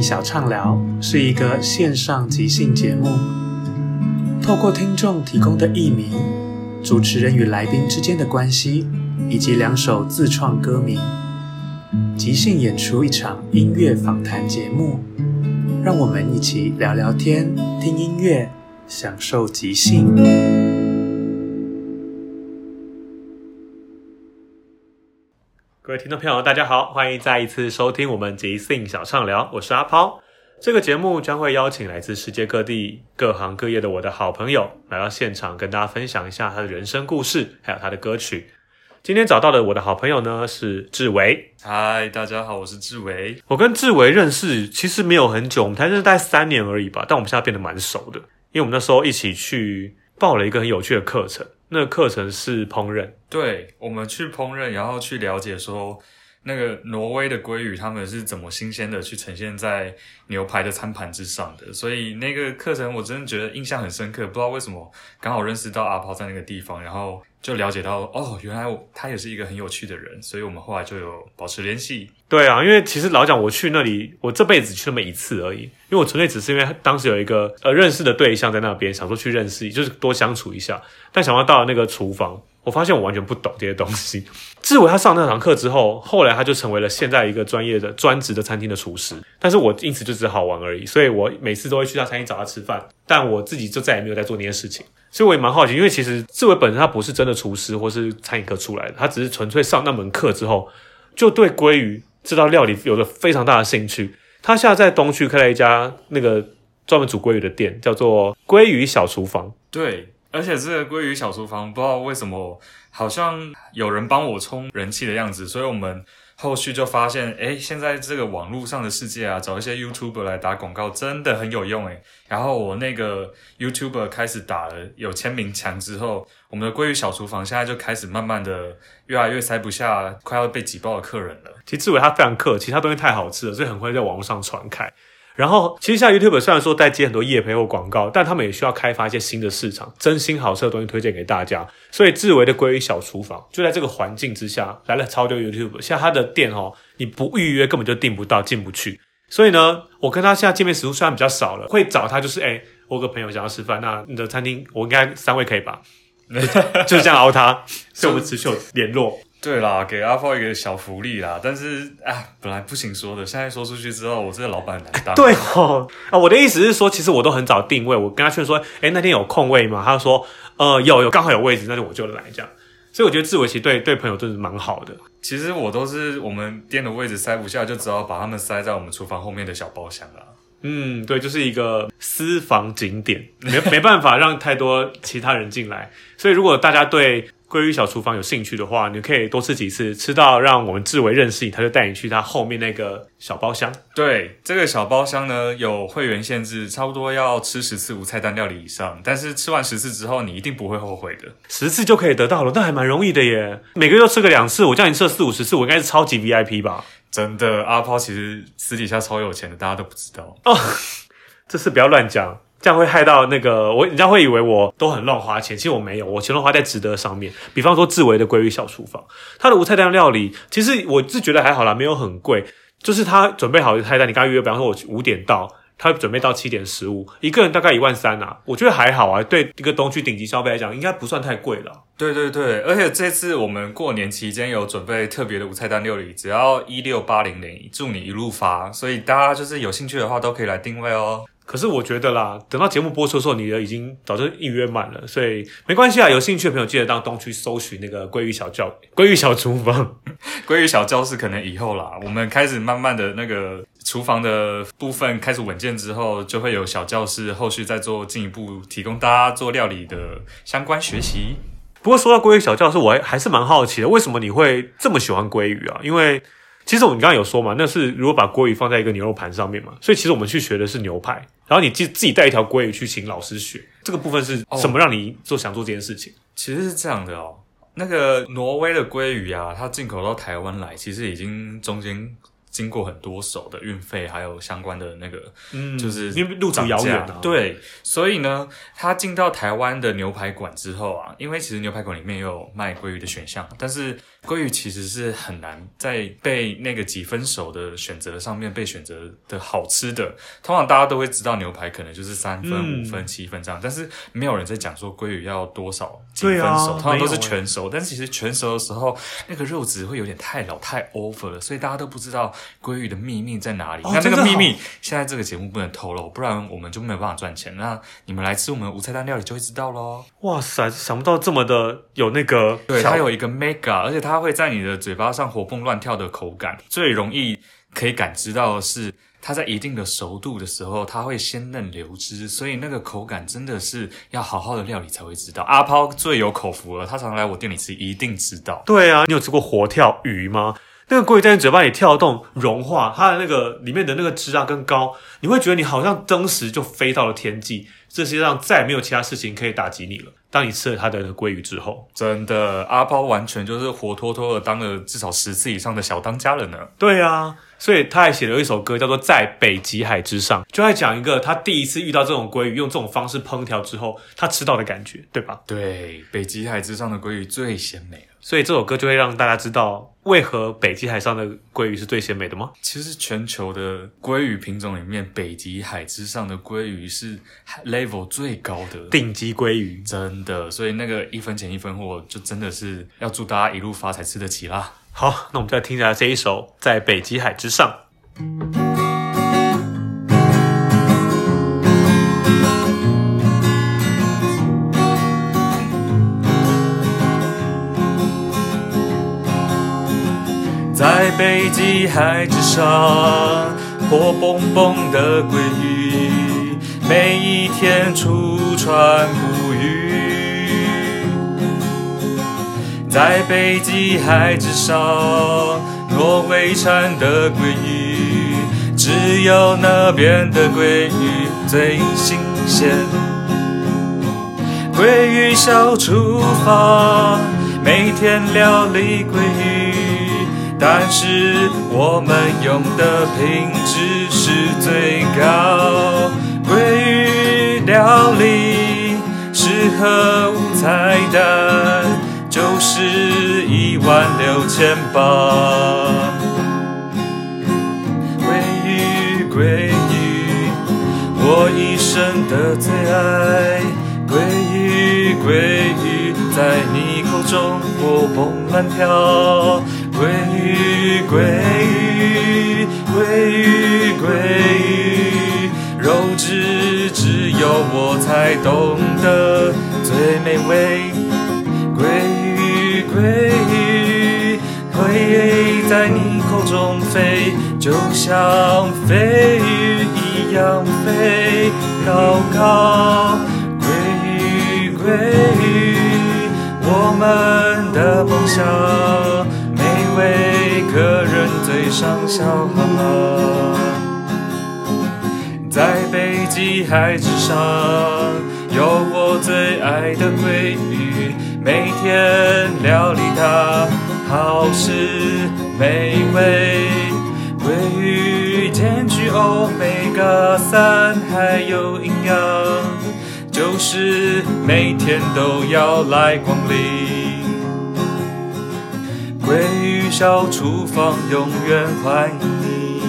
小畅聊是一个线上即兴节目，透过听众提供的艺名、主持人与来宾之间的关系，以及两首自创歌名，即兴演出一场音乐访谈节目。让我们一起聊聊天、听音乐，享受即兴。各位听众朋友，大家好，欢迎再一次收听我们即兴小畅聊，我是阿抛。这个节目将会邀请来自世界各地各行各业的我的好朋友来到现场，跟大家分享一下他的人生故事，还有他的歌曲。今天找到的我的好朋友呢是志伟。嗨，大家好，我是志伟。我跟志伟认识其实没有很久，我们才认识大概三年而已吧。但我们现在变得蛮熟的，因为我们那时候一起去报了一个很有趣的课程。那个课程是烹饪，对，我们去烹饪，然后去了解说那个挪威的鲑鱼他们是怎么新鲜的去呈现在牛排的餐盘之上的。所以那个课程我真的觉得印象很深刻，不知道为什么刚好认识到阿炮在那个地方，然后就了解到哦，原来他也是一个很有趣的人，所以我们后来就有保持联系。对啊，因为其实老蒋我去那里，我这辈子去那么一次而已，因为我纯粹只是因为当时有一个呃认识的对象在那边，想说去认识，就是多相处一下。但想要到了那个厨房，我发现我完全不懂这些东西。志伟他上那堂课之后，后来他就成为了现在一个专业的专职的餐厅的厨师。但是我因此就只好玩而已，所以我每次都会去他餐厅找他吃饭，但我自己就再也没有在做那些事情。所以我也蛮好奇，因为其实志伟本身他不是真的厨师或是餐饮科出来的，他只是纯粹上那门课之后，就对鲑鱼这道料理有了非常大的兴趣。他现在在东区开了一家那个专门煮鲑鱼的店，叫做鲑鱼小厨房。对，而且这个鲑鱼小厨房不知道为什么好像有人帮我冲人气的样子，所以我们后续就发现，诶，现在这个网络上的世界啊，找一些 YouTuber 来打广告真的很有用诶。然后我那个 YouTuber 开始打了有签名墙之后，我们的鲑鱼小厨房现在就开始慢慢的越来越塞不下快要被挤爆的客人了。其实志伟他非常客其，他东西太好吃了，所以很快在网络上传开。然后，其实像 YouTube 虽然说在接很多业配或广告，但他们也需要开发一些新的市场，真心好吃的东西推荐给大家。所以志伟的归于小厨房就在这个环境之下来了超多 YouTube。像他的店哦，你不预约根本就订不到，进不去。所以呢，我跟他现在见面时数虽然比较少了，会找他就是，哎，我有个朋友想要吃饭，那你的餐厅我应该三位可以吧？就是这样熬他，所以我们持续有联络。对啦，给阿炮一个小福利啦，但是啊，本来不行说的，现在说出去之后，我这个老板很难当。对哦，啊，我的意思是说，其实我都很早定位，我跟他劝说，哎，那天有空位吗？他就说，呃，有有，刚好有位置，那就我就来这样。所以我觉得志伟其实对对朋友真是蛮好的。其实我都是我们店的位置塞不下，就只好把他们塞在我们厨房后面的小包厢啦。嗯，对，就是一个私房景点，没没办法让太多其他人进来。所以如果大家对鲑鱼小厨房有兴趣的话，你可以多吃几次，吃到让我们志伟认识你，他就带你去他后面那个小包厢。对，这个小包厢呢有会员限制，差不多要吃十次无菜单料理以上。但是吃完十次之后，你一定不会后悔的。十次就可以得到了，那还蛮容易的耶。每个月吃个两次，我叫你吃四五十次，我应该是超级 VIP 吧？真的，阿抛其实私底下超有钱的，大家都不知道哦。这次不要乱讲，这样会害到那个我，人家会以为我都很乱花钱，其实我没有，我钱都花在值得上面。比方说志维的鲑鱼小厨房，它的无菜单料理，其实我是觉得还好啦，没有很贵，就是他准备好的菜单，你刚刚约，比方说我五点到。他准备到七点十五，一个人大概一万三啊，我觉得还好啊，对一个东区顶级消费来讲，应该不算太贵了。对对对，而且这次我们过年期间有准备特别的无菜单料理，只要一六八零零，祝你一路发，所以大家就是有兴趣的话都可以来定位哦。可是我觉得啦，等到节目播出的时候，你的已经早就预约满了，所以没关系啊。有兴趣的朋友记得到东区搜寻那个鲑鱼小教、鲑鱼小厨房、鲑鱼小教室，可能以后啦，我们开始慢慢的那个。厨房的部分开始稳健之后，就会有小教室，后续再做进一步提供大家做料理的相关学习。不过说到鲑鱼小教室，我还还是蛮好奇的，为什么你会这么喜欢鲑鱼啊？因为其实我们刚刚有说嘛，那是如果把鲑鱼放在一个牛肉盘上面嘛，所以其实我们去学的是牛排，然后你自自己带一条鲑鱼去请老师学，这个部分是什么让你做想做这件事情？其实是这样的哦，那个挪威的鲑鱼啊，它进口到台湾来，其实已经中间。经过很多手的运费，还有相关的那个，嗯，就是因为路途遥远啊。对，所以呢，他进到台湾的牛排馆之后啊，因为其实牛排馆里面也有卖鲑鱼的选项，但是。鲑鱼其实是很难在被那个几分熟的选择上面被选择的好吃的。通常大家都会知道牛排可能就是三分、五分、七分这样，但是没有人在讲说鲑鱼要多少几分熟，通常都是全熟。但是其实全熟的时候，那个肉质会有点太老、太 over 了，所以大家都不知道鲑鱼的秘密在哪里。那这个秘密现在这个节目不能透露，不然我们就没有办法赚钱。那你们来吃我们无菜单料理就会知道喽。哇塞，想不到这么的有那个，对，它有一个 mega，而且它。它会在你的嘴巴上活蹦乱跳的口感，最容易可以感知到的是它在一定的熟度的时候，它会鲜嫩流汁，所以那个口感真的是要好好的料理才会知道。阿抛最有口福了，他常来我店里吃，一定知道。对啊，你有吃过活跳鱼吗？那个鲑鱼在你嘴巴里跳动融化，它的那个里面的那个汁啊跟膏，你会觉得你好像当时就飞到了天际，这世界上再也没有其他事情可以打击你了。当你吃了它的鲑鱼之后，真的阿包完全就是活脱脱的当了至少十次以上的小当家了呢。对啊，所以他还写了一首歌，叫做《在北极海之上》，就在讲一个他第一次遇到这种鲑鱼，用这种方式烹调之后，他吃到的感觉，对吧？对，北极海之上的鲑鱼最鲜美。所以这首歌就会让大家知道，为何北极海上的鲑鱼是最鲜美的吗？其实全球的鲑鱼品种里面，北极海之上的鲑鱼是 level 最高的顶级鲑鱼，真的。所以那个一分钱一分货，就真的是要祝大家一路发财，吃得起啦。好，那我们再听一下这一首《在北极海之上》。在北极海之上，活蹦蹦的鲑鱼，每一天出船捕鱼。在北极海之上，挪威产的鲑鱼，只有那边的鲑鱼最新鲜。鲑鱼小厨房，每天料理鲑鱼。但是我们用的品质是最高，鲑鱼料理适合无菜单，就是一万六千八。鲑鱼，鲑鱼，我一生的最爱。鲑鱼，鲑鱼，在你口中活蹦乱跳。鲑鱼，鲑鱼，鲑鱼，鲑鱼，肉质只有我才懂得最美味。鲑鱼，鲑鱼，鲑就像飞鱼一样飞高高。鲑鱼，鲑鱼，我们的梦想，每位客人嘴上笑哈哈。在北极海之上，有我最爱的鲑鱼，每天料理它，好吃美味。鲑鱼兼具欧米伽三，还有营养，就是每天都要来光临。鲑鱼小厨房永远欢迎你。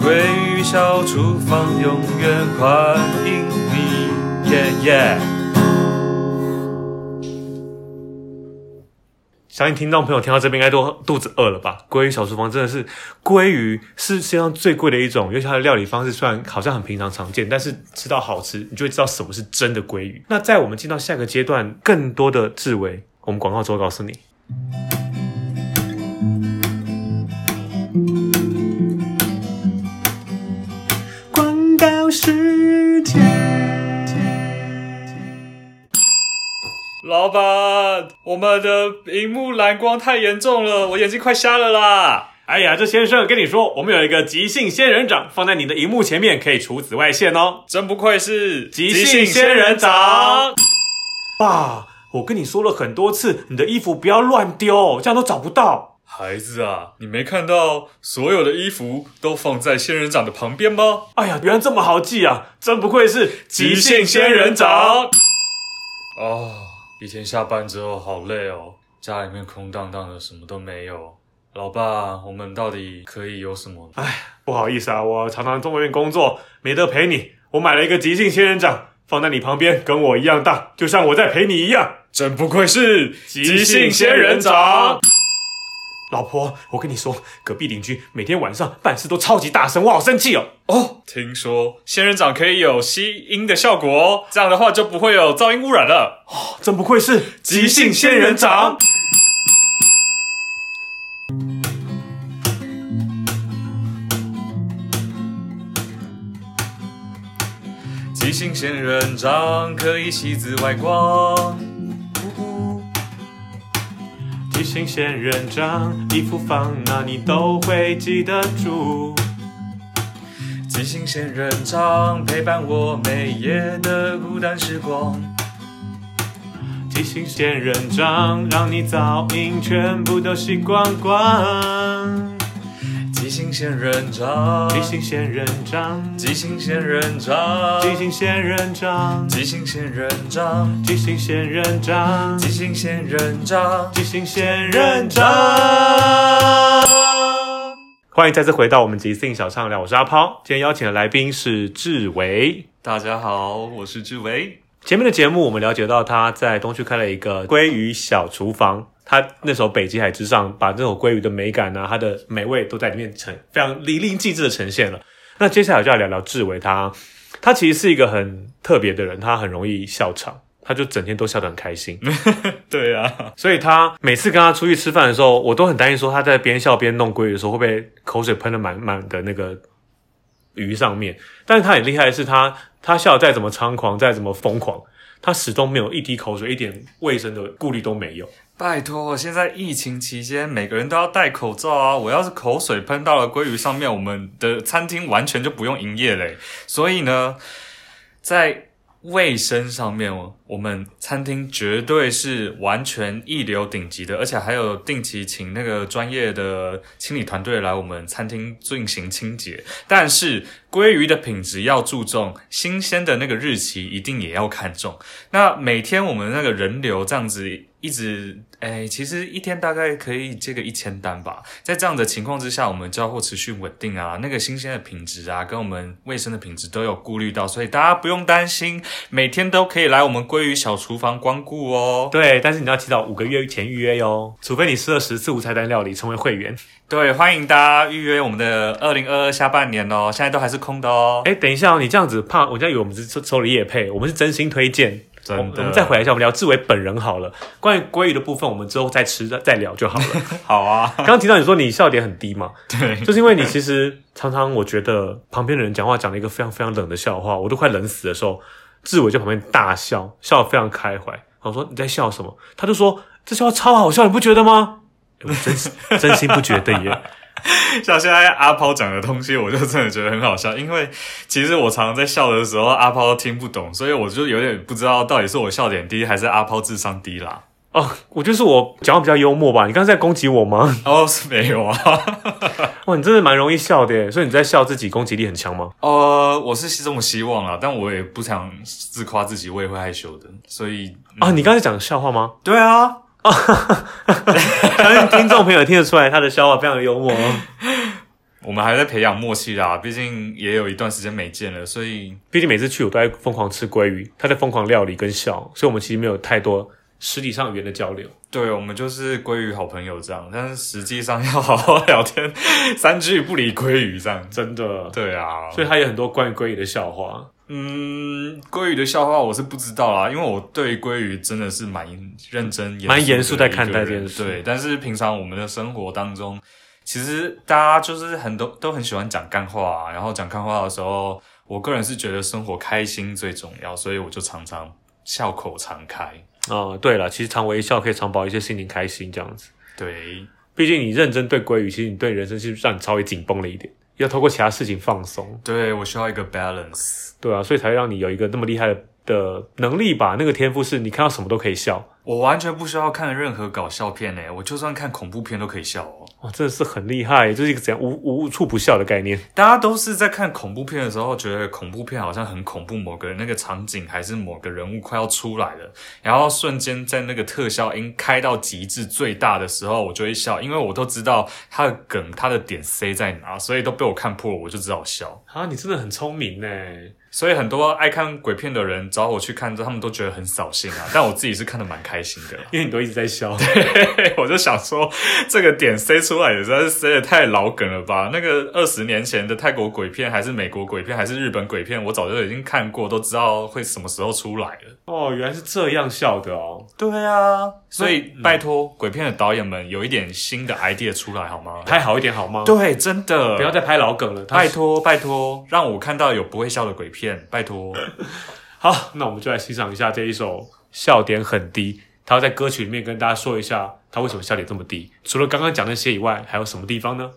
鲑鱼小厨房永远欢迎你，耶耶！相信听众朋友听到这边应该都肚子饿了吧？鲑鱼小厨房真的是鲑鱼是世界上最贵的一种，尤其它的料理方式虽然好像很平常常见，但是吃到好吃，你就会知道什么是真的鲑鱼。那在我们进到下个阶段，更多的智慧，我们广告之后告诉你。广告时间。老板，我们的荧幕蓝光太严重了，我眼睛快瞎了啦！哎呀，这先生跟你说，我们有一个极性仙人掌，放在你的荧幕前面可以除紫外线哦。真不愧是极性仙人掌。爸，我跟你说了很多次，你的衣服不要乱丢，这样都找不到。孩子啊，你没看到所有的衣服都放在仙人掌的旁边吗？哎呀，原来这么好记啊！真不愧是极性仙人掌。哦，一天下班之后好累哦，家里面空荡荡的，什么都没有。老爸，我们到底可以有什么？哎，不好意思啊，我常常在外面工作，没得陪你。我买了一个极性仙人掌，放在你旁边，跟我一样大，就像我在陪你一样。真不愧是急性仙人掌。老婆，我跟你说，隔壁邻居每天晚上办事都超级大声，我好生气哦。哦，听说仙人掌可以有吸音的效果哦，这样的话就不会有噪音污染了。哦，真不愧是急性仙人掌。急性仙人掌可以吸紫外光。极性仙人掌，衣服放哪你都会记得住。记性仙人掌陪伴我每夜的孤单时光。记性仙人掌，让你噪音全部都吸光光。极性仙人掌，极性仙人掌，极性仙人掌，极性仙人掌，极性仙人掌，极性仙人掌，极性仙人掌，极性仙人掌。欢迎再次回到我们即兴小畅聊，我是阿抛。今天邀请的来宾是志伟。大家好，我是志伟。前面的节目我们了解到他在东区开了一个鲑鱼小厨房，他那首北极海之上把这种鲑鱼的美感啊，它的美味都在里面呈非常淋漓尽致的呈现了。那接下来就要聊聊志伟他，他其实是一个很特别的人，他很容易笑场。他就整天都笑得很开心，对啊，所以他每次跟他出去吃饭的时候，我都很担心说他在边笑边弄鲑鱼的时候会不会口水喷得满满的那个鱼上面。但是他很厉害的是他他笑得再怎么猖狂，再怎么疯狂，他始终没有一滴口水，一点卫生的顾虑都没有。拜托，现在疫情期间，每个人都要戴口罩啊！我要是口水喷到了鲑鱼上面，我们的餐厅完全就不用营业嘞。所以呢，在卫生上面哦，我们餐厅绝对是完全一流顶级的，而且还有定期请那个专业的清理团队来我们餐厅进行清洁。但是鲑鱼的品质要注重，新鲜的那个日期一定也要看重。那每天我们那个人流这样子一直，哎，其实一天大概可以接个一千单吧。在这样的情况之下，我们交货持续稳定啊，那个新鲜的品质啊，跟我们卫生的品质都有顾虑到，所以大家不用担心，每天都可以来我们鲑鱼小厨房光顾哦。对，但是你要提早五个月前预约哟，除非你吃了十次无菜单料理成为会员。对，欢迎大家预约我们的二零二二下半年哦，现在都还是空的哦。哎，等一下哦，你这样子怕，我家以为我们是收收了业配，我们是真心推荐。真的我们我们再回来一下，我们聊志伟本人好了。关于鲑鱼的部分，我们之后再吃再聊就好了。好啊，刚刚提到你说你笑点很低嘛，对，就是因为你其实常常我觉得旁边的人讲话讲了一个非常非常冷的笑话，我都快冷死的时候，志伟就旁边大笑，笑得非常开怀。我说你在笑什么？他就说这笑话超好笑，你不觉得吗？欸我真心真心不觉得耶。像现在阿抛讲的东西，我就真的觉得很好笑，因为其实我常常在笑的时候，阿抛听不懂，所以我就有点不知道到底是我笑点低，还是阿抛智商低啦。哦，我就是我讲话比较幽默吧。你刚刚在攻击我吗？哦，是没有啊。哇，你真的蛮容易笑的耶，所以你在笑自己攻击力很强吗？呃，我是这么希望啦，但我也不想自夸自己，我也会害羞的，所以啊，你刚才讲笑话吗？对啊，相信听众朋友听得出来，他的笑话非常的幽默哦。我们还在培养默契啦，毕竟也有一段时间没见了，所以毕竟每次去我都在疯狂吃鲑鱼，他在疯狂料理跟笑，所以我们其实没有太多实体上语言的交流。对我们就是鲑鱼好朋友这样，但是实际上要好好聊天，三句不离鲑鱼这样。真的，对啊，所以他有很多关于鲑鱼的笑话。嗯，鲑鱼的笑话我是不知道啦，因为我对鲑鱼真的是蛮认真、蛮严肃在看待这件事对，但是平常我们的生活当中，其实大家就是很多都很喜欢讲干话、啊，然后讲干话的时候，我个人是觉得生活开心最重要，所以我就常常笑口常开。啊、对了，其实常微笑可以常保一些心情开心这样子。对，毕竟你认真对鲑鱼，其实你对人生是让你稍微紧绷了一点，要透过其他事情放松。对我需要一个 balance。对啊，所以才会让你有一个那么厉害的的能力吧。那个天赋是你看到什么都可以笑，我完全不需要看任何搞笑片诶，我就算看恐怖片都可以笑哦。哇，真的是很厉害，就是一个怎样无无处不笑的概念。大家都是在看恐怖片的时候，觉得恐怖片好像很恐怖，某个那个场景还是某个人物快要出来了，然后瞬间在那个特效音开到极致最大的时候，我就会笑，因为我都知道它的梗、它的点 C 在哪，所以都被我看破了，我就知道笑。啊，你真的很聪明呢。所以很多爱看鬼片的人找我去看，他们都觉得很扫兴啊，但我自己是看得蛮开心的。因为你都一直在笑。我就想说，这个点塞出来也实在是塞的太老梗了吧？那个二十年前的泰国鬼片，还是美国鬼片，还是日本鬼片，我早就已经看过，都知道会什么时候出来了。哦，原来是这样笑的哦。对啊，所以拜托鬼片的导演们有一点新的 idea 出来好吗？拍好一点好吗？对，真的不要再拍老梗了。拜托拜托，让我看到有不会笑的鬼片，拜托。好，那我们就来欣赏一下这一首笑点很低。他要在歌曲里面跟大家说一下，他为什么笑点这么低。除了刚刚讲那些以外，还有什么地方呢？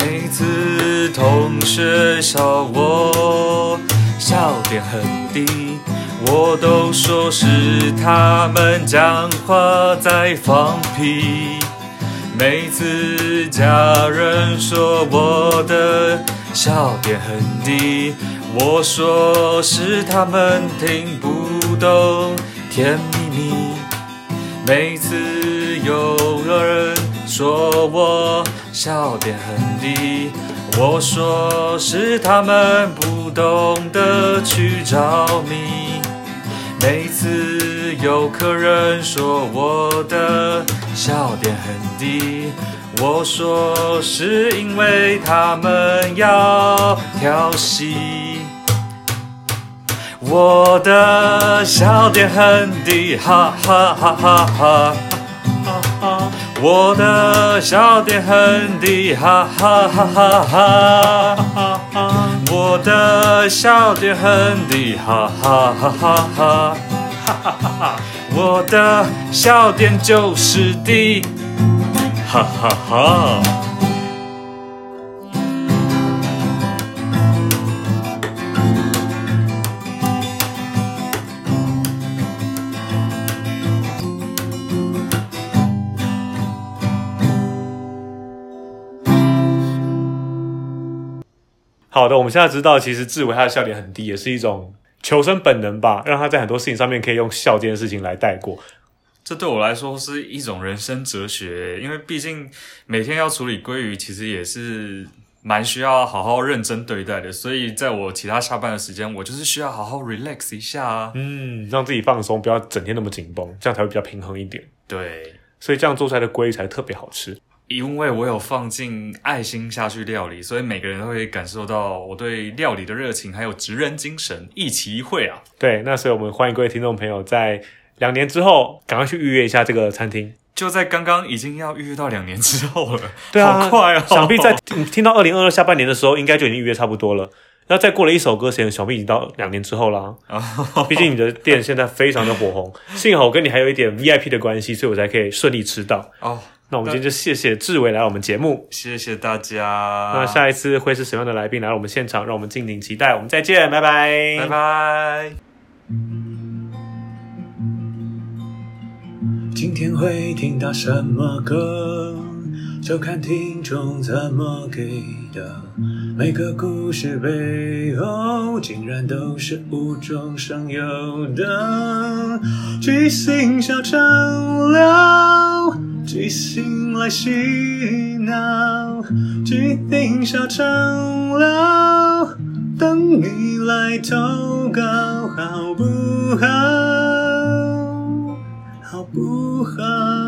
每次同学笑我笑点很低，我都说是他们讲话在放屁。每次家人说我的笑点很低，我说是他们听不懂甜蜜蜜。每次有个人说我笑点很低，我说是他们不懂得去着迷。每次有客人说我的笑点很低，我说是因为他们要调戏。我的笑点很低，哈哈哈哈哈哈。我的笑点很低，哈哈哈哈哈哈。我的笑点很低，哈哈哈哈哈哈。我的笑点就是低，哈哈哈。好的，我们现在知道，其实志伟他的笑点很低，也是一种求生本能吧，让他在很多事情上面可以用笑这件事情来带过。这对我来说是一种人生哲学，因为毕竟每天要处理鲑鱼，其实也是蛮需要好好认真对待的。所以在我其他下班的时间，我就是需要好好 relax 一下啊。嗯，让自己放松，不要整天那么紧绷，这样才会比较平衡一点。对，所以这样做出来的鲑鱼才特别好吃。因为我有放进爱心下去料理，所以每个人都会感受到我对料理的热情，还有职人精神，一期一会啊！对，那所以我们欢迎各位听众朋友在两年之后赶快去预约一下这个餐厅。就在刚刚已经要预约到两年之后了，对啊，好快哦！想必在听听到二零二二下半年的时候，应该就已经预约差不多了。那再过了一首歌时间，想必已经到两年之后啦。毕竟你的店现在非常的火红，幸好我跟你还有一点 VIP 的关系，所以我才可以顺利吃到。哦，那我们今天就谢谢志伟来我们节目。谢谢大家。那下一次会是什么样的来宾来到我们现场？让我们敬请期待。我们再见，拜拜，拜拜。今天会听到什么歌，就看听众怎么给的。每个故事背后，竟然都是无中生有的。即兴小畅聊，即兴来洗脑，即兴小畅聊，等你来投稿，好不好？好不好？